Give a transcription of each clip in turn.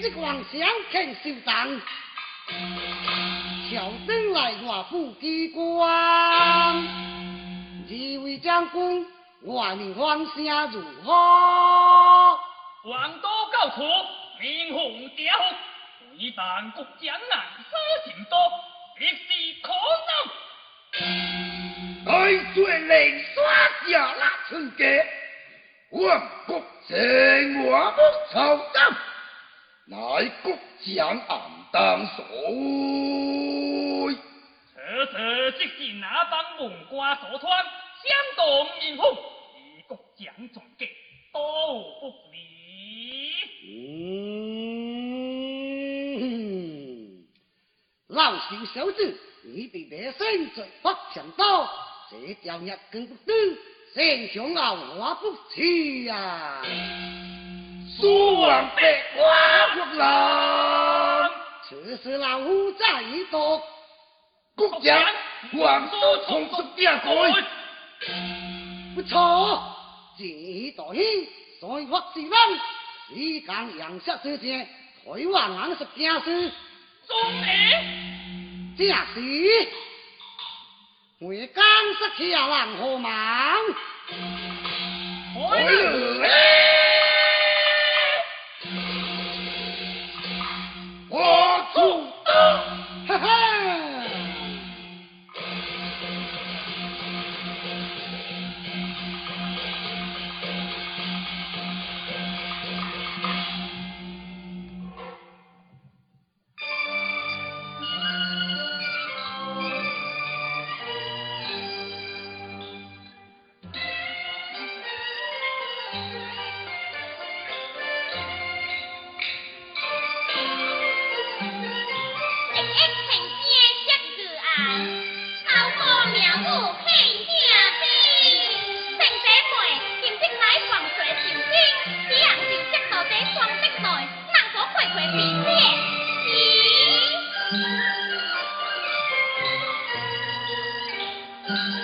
今日皇上肯受当，朝登来华府机关，二位将军，我命皇上如何？王都告辞，明红调，为办国将难事情多，一时可能。来罪令耍下拉春节，万国正我不朝政，乃国将暗当所为。此次即是那帮文官所穿，相动民风，与国将总结都不利。嗯，老朽小子，你比百姓最不强多，这条日更不得，心想傲我不去呀。苏王百花国郎，此事老夫在多。国家王都从此变改，不错，这道兴，所以或是人，时间阳下之前，台湾人是正事，总理，正是，我刚失去啊人何忙？来 Ha ha! Thank you.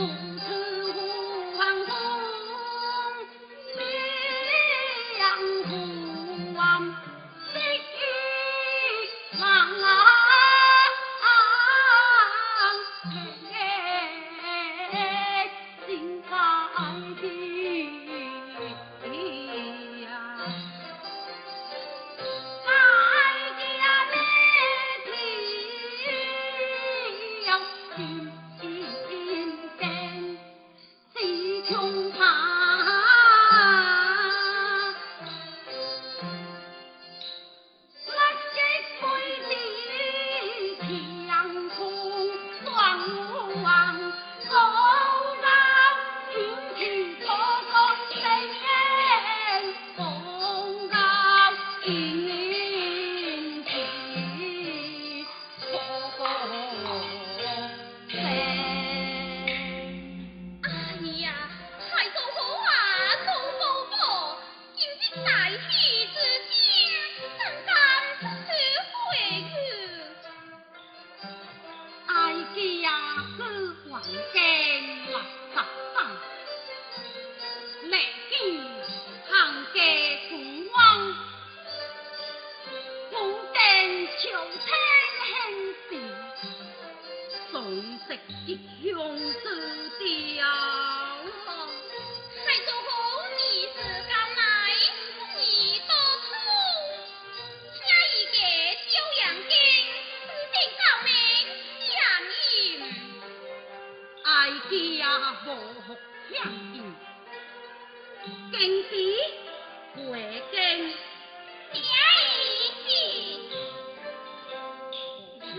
Ooh. 一下。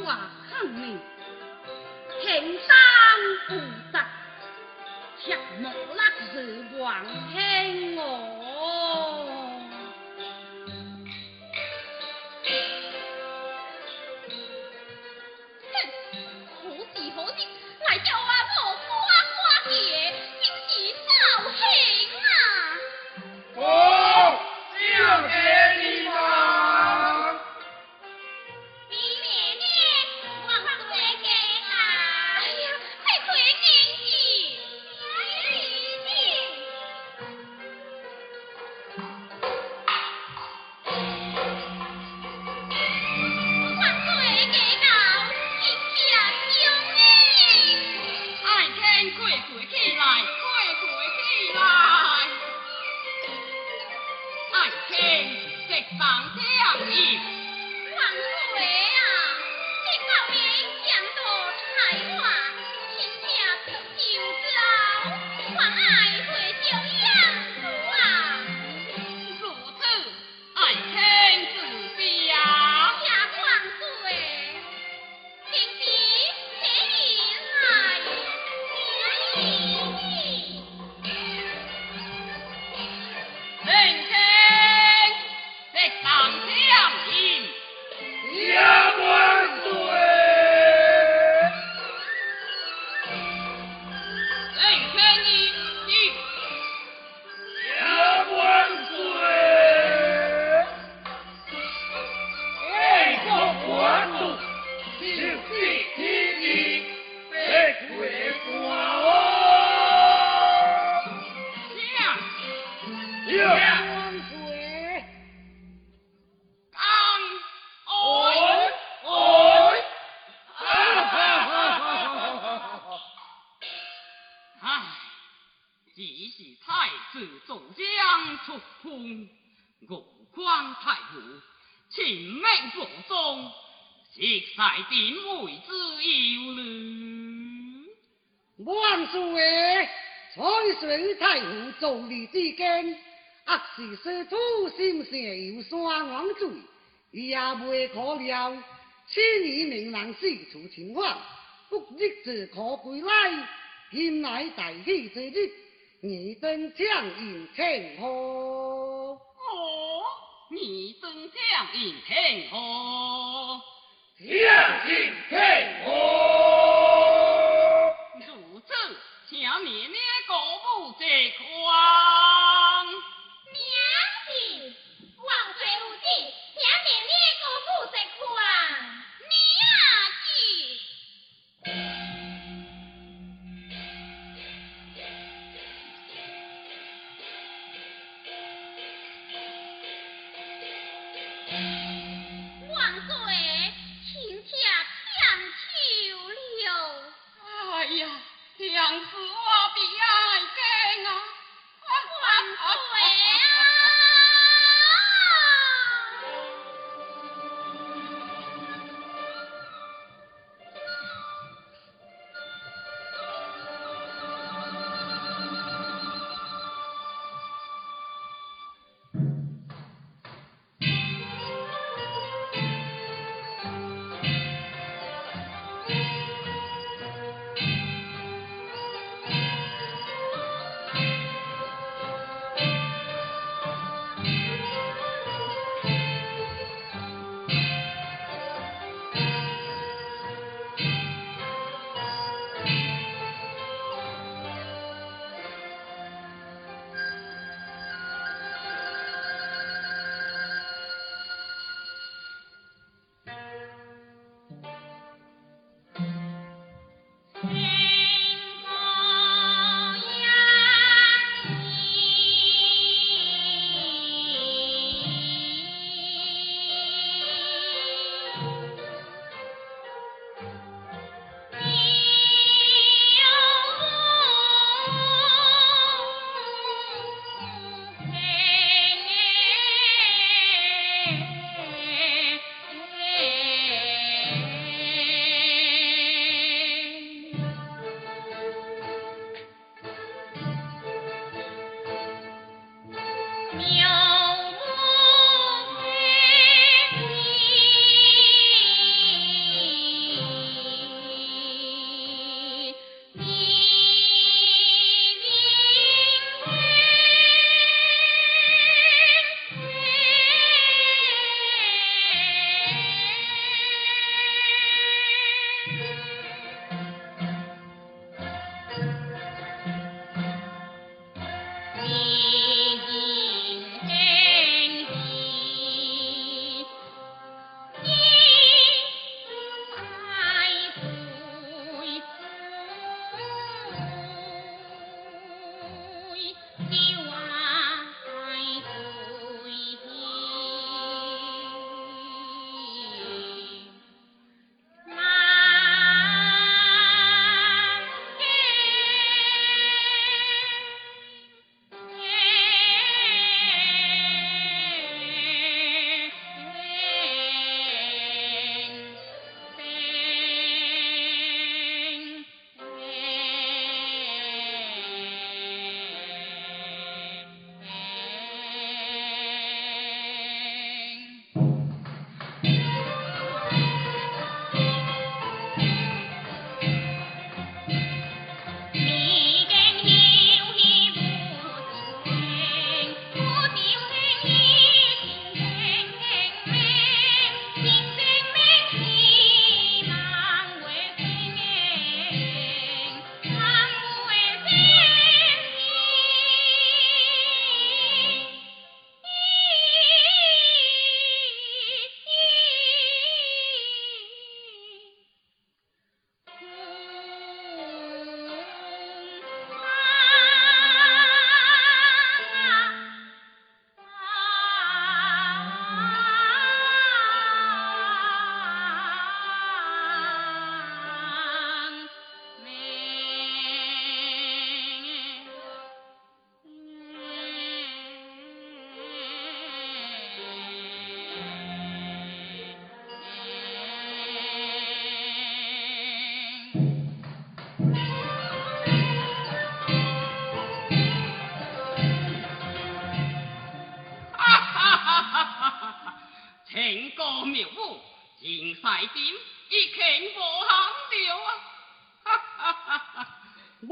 动，哈哈。自走江出空，我匡太傅定为之有虑。万岁！彩水太后造立之间，若是师徒心上有山王罪，也未可料。千年名人四处情况，不日子可归来，今乃大喜之日，你登将迎天河。你登将迎天河，向心天河。如此，请灭灭国母这款。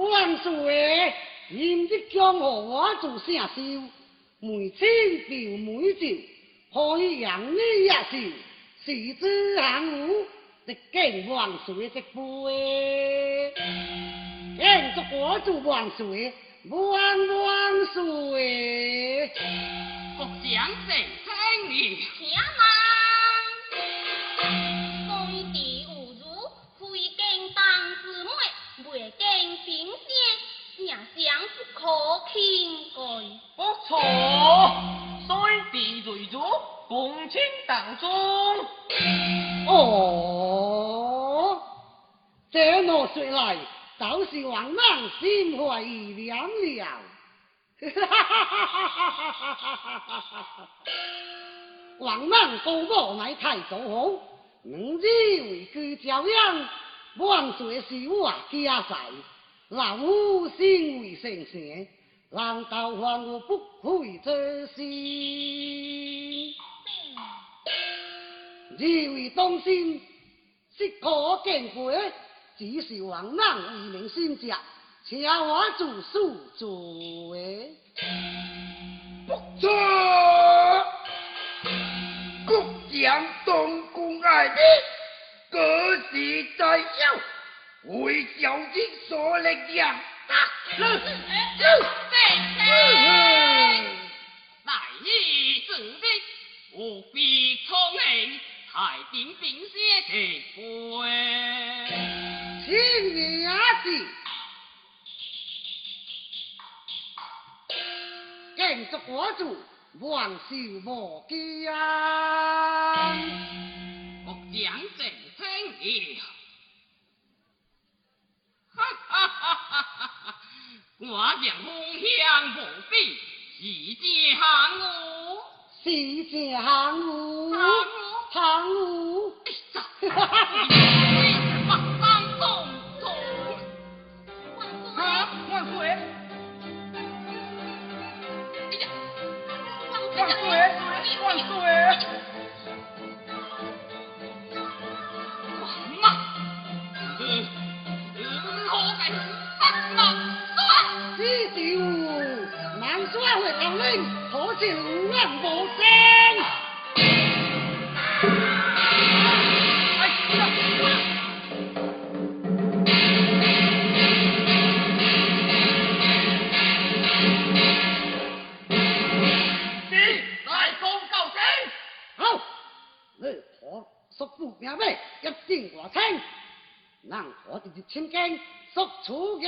万岁！今日江河我做声秀，每亲表每照，可以让你一笑，是之幸福，直敬万岁的杯。庆祝我做万岁，万万岁！国将正听你。且慢，可轻改。不错，虽地瑞主，共卿当中。哦，这么说来，就是王莽心怀意念了。王莽高母乃太祖后，明日为居朝阳，万岁是我家婿，老夫心为圣贤，难道还我不会这心？二位当先，适可敬贵，只是王莽为民先者，请我做书做诶。不错，国将东宫爱民，各是在有，为小弟所力量。啊，正正，来日正日，务必聪明，才点并些地杯。请你也是，敬祝我做万寿无疆。国将正听了，哈哈哈哈哈哈！我将风向无比，是将我，是江湖，江湖江湖，哎呀，马上动动。万啊，万岁！哎呀，岁，万难说会头领，可是无人无声。哎呀！你来公告警！好，你可速步名尾，一战我清，能可直接千金，速出营。